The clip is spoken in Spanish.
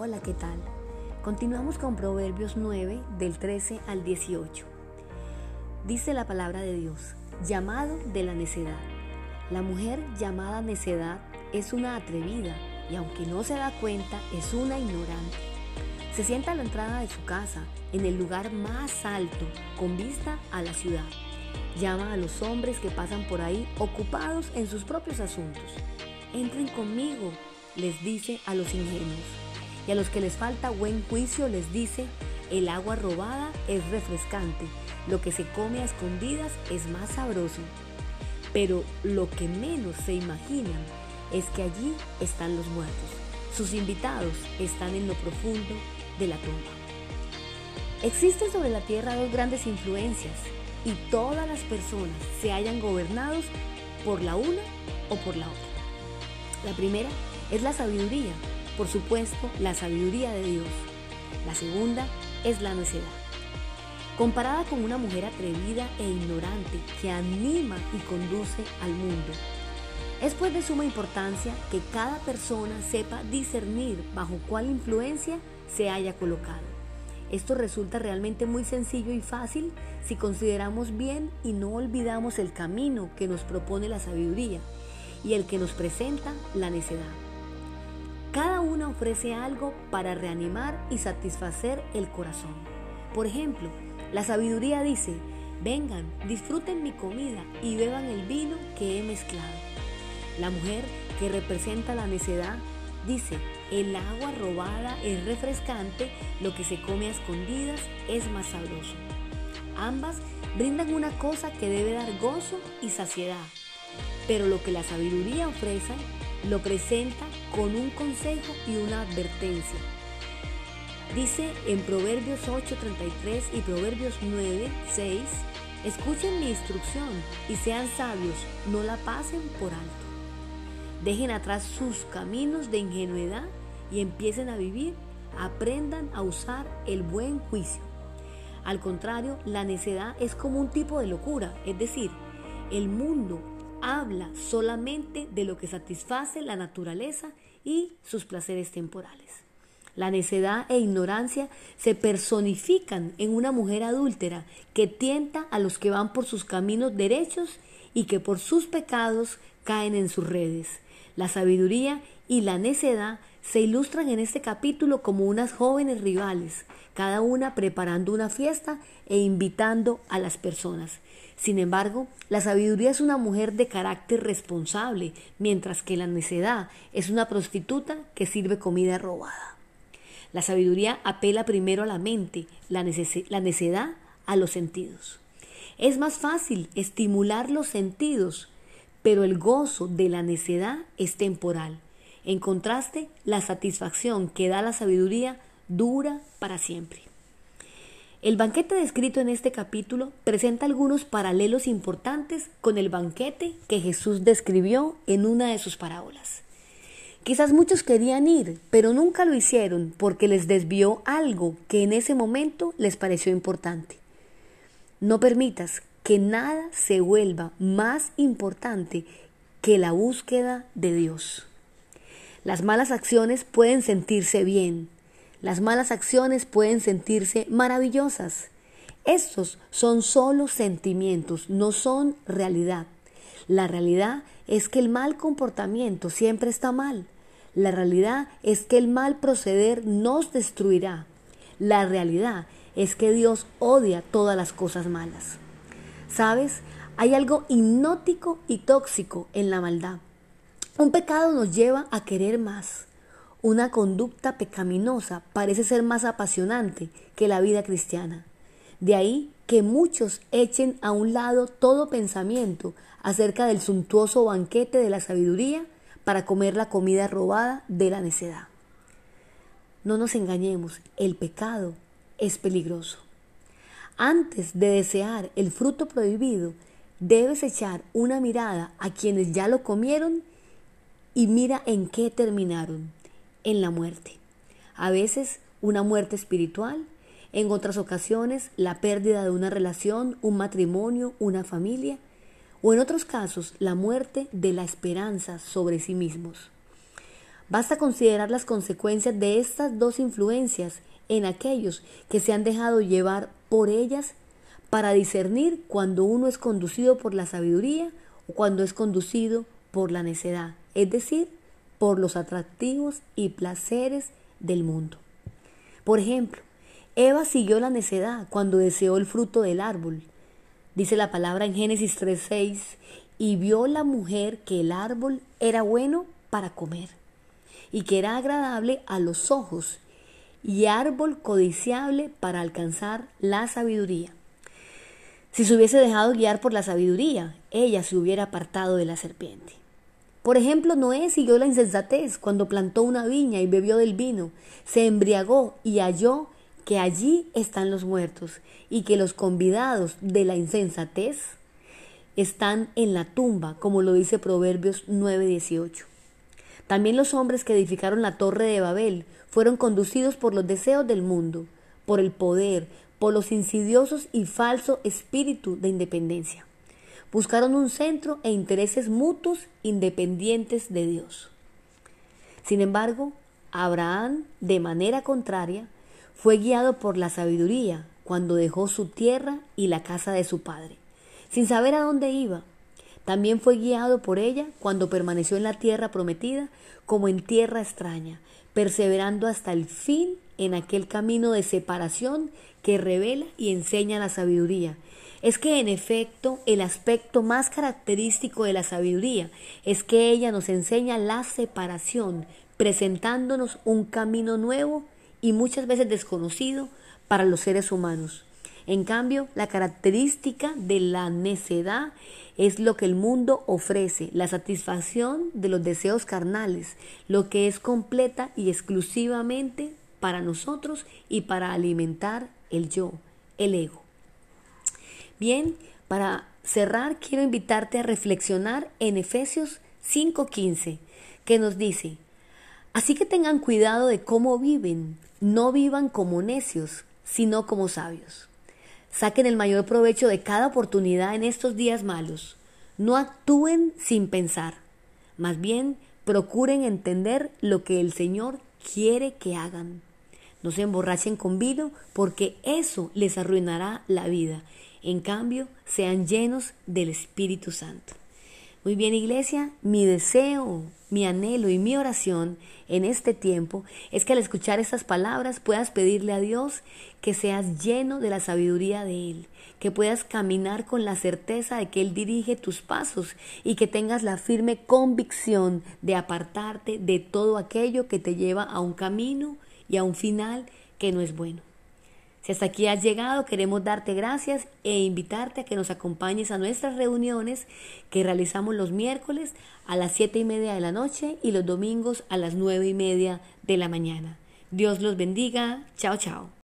Hola, ¿qué tal? Continuamos con Proverbios 9 del 13 al 18. Dice la palabra de Dios, llamado de la necedad. La mujer llamada necedad es una atrevida y aunque no se da cuenta es una ignorante. Se sienta a la entrada de su casa, en el lugar más alto, con vista a la ciudad. Llama a los hombres que pasan por ahí ocupados en sus propios asuntos. Entren conmigo, les dice a los ingenuos. Y a los que les falta buen juicio les dice, el agua robada es refrescante, lo que se come a escondidas es más sabroso. Pero lo que menos se imaginan es que allí están los muertos. Sus invitados están en lo profundo de la tumba. Existen sobre la tierra dos grandes influencias y todas las personas se hayan gobernados por la una o por la otra. La primera es la sabiduría, por supuesto, la sabiduría de Dios. La segunda es la necedad. Comparada con una mujer atrevida e ignorante que anima y conduce al mundo. Es pues de suma importancia que cada persona sepa discernir bajo cuál influencia se haya colocado. Esto resulta realmente muy sencillo y fácil si consideramos bien y no olvidamos el camino que nos propone la sabiduría y el que nos presenta la necedad. Ofrece algo para reanimar y satisfacer el corazón. Por ejemplo, la sabiduría dice, vengan, disfruten mi comida y beban el vino que he mezclado. La mujer que representa la necedad dice, el agua robada es refrescante, lo que se come a escondidas es más sabroso. Ambas brindan una cosa que debe dar gozo y saciedad, pero lo que la sabiduría ofrece lo presenta con un consejo y una advertencia. Dice en Proverbios 8:33 y Proverbios 9:6, escuchen mi instrucción y sean sabios, no la pasen por alto. Dejen atrás sus caminos de ingenuidad y empiecen a vivir, aprendan a usar el buen juicio. Al contrario, la necedad es como un tipo de locura, es decir, el mundo habla solamente de lo que satisface la naturaleza y sus placeres temporales. La necedad e ignorancia se personifican en una mujer adúltera que tienta a los que van por sus caminos derechos y que por sus pecados caen en sus redes. La sabiduría y la necedad se ilustran en este capítulo como unas jóvenes rivales, cada una preparando una fiesta e invitando a las personas. Sin embargo, la sabiduría es una mujer de carácter responsable, mientras que la necedad es una prostituta que sirve comida robada. La sabiduría apela primero a la mente, la, necedad a los sentidos. Es más fácil estimular los sentidos, pero el gozo de la necedad es temporal. En contraste, la satisfacción que da la sabiduría dura para siempre. El banquete descrito en este capítulo presenta algunos paralelos importantes con el banquete que Jesús describió en una de sus parábolas. Quizás muchos querían ir, pero nunca lo hicieron porque les desvió algo que en ese momento les pareció importante. No permitas que nada se vuelva más importante que la búsqueda de Dios. Las malas acciones pueden sentirse bien, las malas acciones pueden sentirse maravillosas. Estos son solo sentimientos, no son realidad. La realidad es que el mal comportamiento siempre está mal. La realidad es que el mal proceder nos destruirá. La realidad es que Dios odia todas las cosas malas. ¿Sabes? Hay algo hipnótico y tóxico en la maldad. Un pecado nos lleva a querer más. Una conducta pecaminosa parece ser más apasionante que la vida cristiana. De ahí que muchos echen a un lado todo pensamiento acerca del suntuoso banquete de la sabiduría para comer la comida robada de la necedad. No nos engañemos, el pecado es peligroso. Antes de desear el fruto prohibido, debes echar una mirada a quienes ya lo comieron y mira en qué terminaron en la muerte. A veces una muerte espiritual, en otras ocasiones la pérdida de una relación, un matrimonio, una familia, o en otros casos la muerte de la esperanza sobre sí mismos. Basta considerar las consecuencias de estas dos influencias en aquellos que se han dejado llevar por ellas para discernir cuando uno es conducido por la sabiduría o cuando es conducido por la necedad, es decir, por los atractivos y placeres del mundo. Por ejemplo, Eva siguió la necedad cuando deseó el fruto del árbol. Dice la palabra en Génesis 3:6, y vio la mujer que el árbol era bueno para comer y que era agradable a los ojos y árbol codiciable para alcanzar la sabiduría. Si se hubiese dejado guiar por la sabiduría, ella se hubiera apartado de la serpiente. Por ejemplo, Noé siguió la insensatez cuando plantó una viña y bebió del vino, se embriagó y halló que allí están los muertos y que los convidados de la insensatez están en la tumba, como lo dice Proverbios 9:18. También los hombres que edificaron la torre de Babel fueron conducidos por los deseos del mundo, por el poder, por los insidiosos y falso espíritu de independencia. Buscaron un centro e intereses mutuos independientes de Dios. Sin embargo, Abraham, de manera contraria, fue guiado por la sabiduría cuando dejó su tierra y la casa de su padre, sin saber a dónde iba. También fue guiado por ella cuando permaneció en la tierra prometida como en tierra extraña, perseverando hasta el fin en aquel camino de separación que revela y enseña la sabiduría, es que en efecto el aspecto más característico de la sabiduría es que ella nos enseña la separación, presentándonos un camino nuevo y muchas veces desconocido para los seres humanos. En cambio, la característica de la necedad es lo que el mundo ofrece, la satisfacción de los deseos carnales, lo que es completa y exclusivamente para nosotros y para alimentar el yo, el ego. Bien, para cerrar quiero invitarte a reflexionar en Efesios 5:15, que nos dice, así que tengan cuidado de cómo viven, no vivan como necios, sino como sabios. Saquen el mayor provecho de cada oportunidad en estos días malos. No actúen sin pensar. Más bien, procuren entender lo que el Señor quiere que hagan. No se emborrachen con vino porque eso les arruinará la vida en cambio, sean llenos del Espíritu Santo. Muy bien, iglesia, mi deseo, mi anhelo y mi oración en este tiempo es que al escuchar estas palabras puedas pedirle a Dios que seas lleno de la sabiduría de Él, que puedas caminar con la certeza de que Él dirige tus pasos y que tengas la firme convicción de apartarte de todo aquello que te lleva a un camino y a un final que no es bueno. Si hasta aquí has llegado, queremos darte gracias e invitarte a que nos acompañes a nuestras reuniones que realizamos los miércoles a las siete y media de la noche y los domingos a las nueve y media de la mañana. Dios los bendiga. Chao, chao.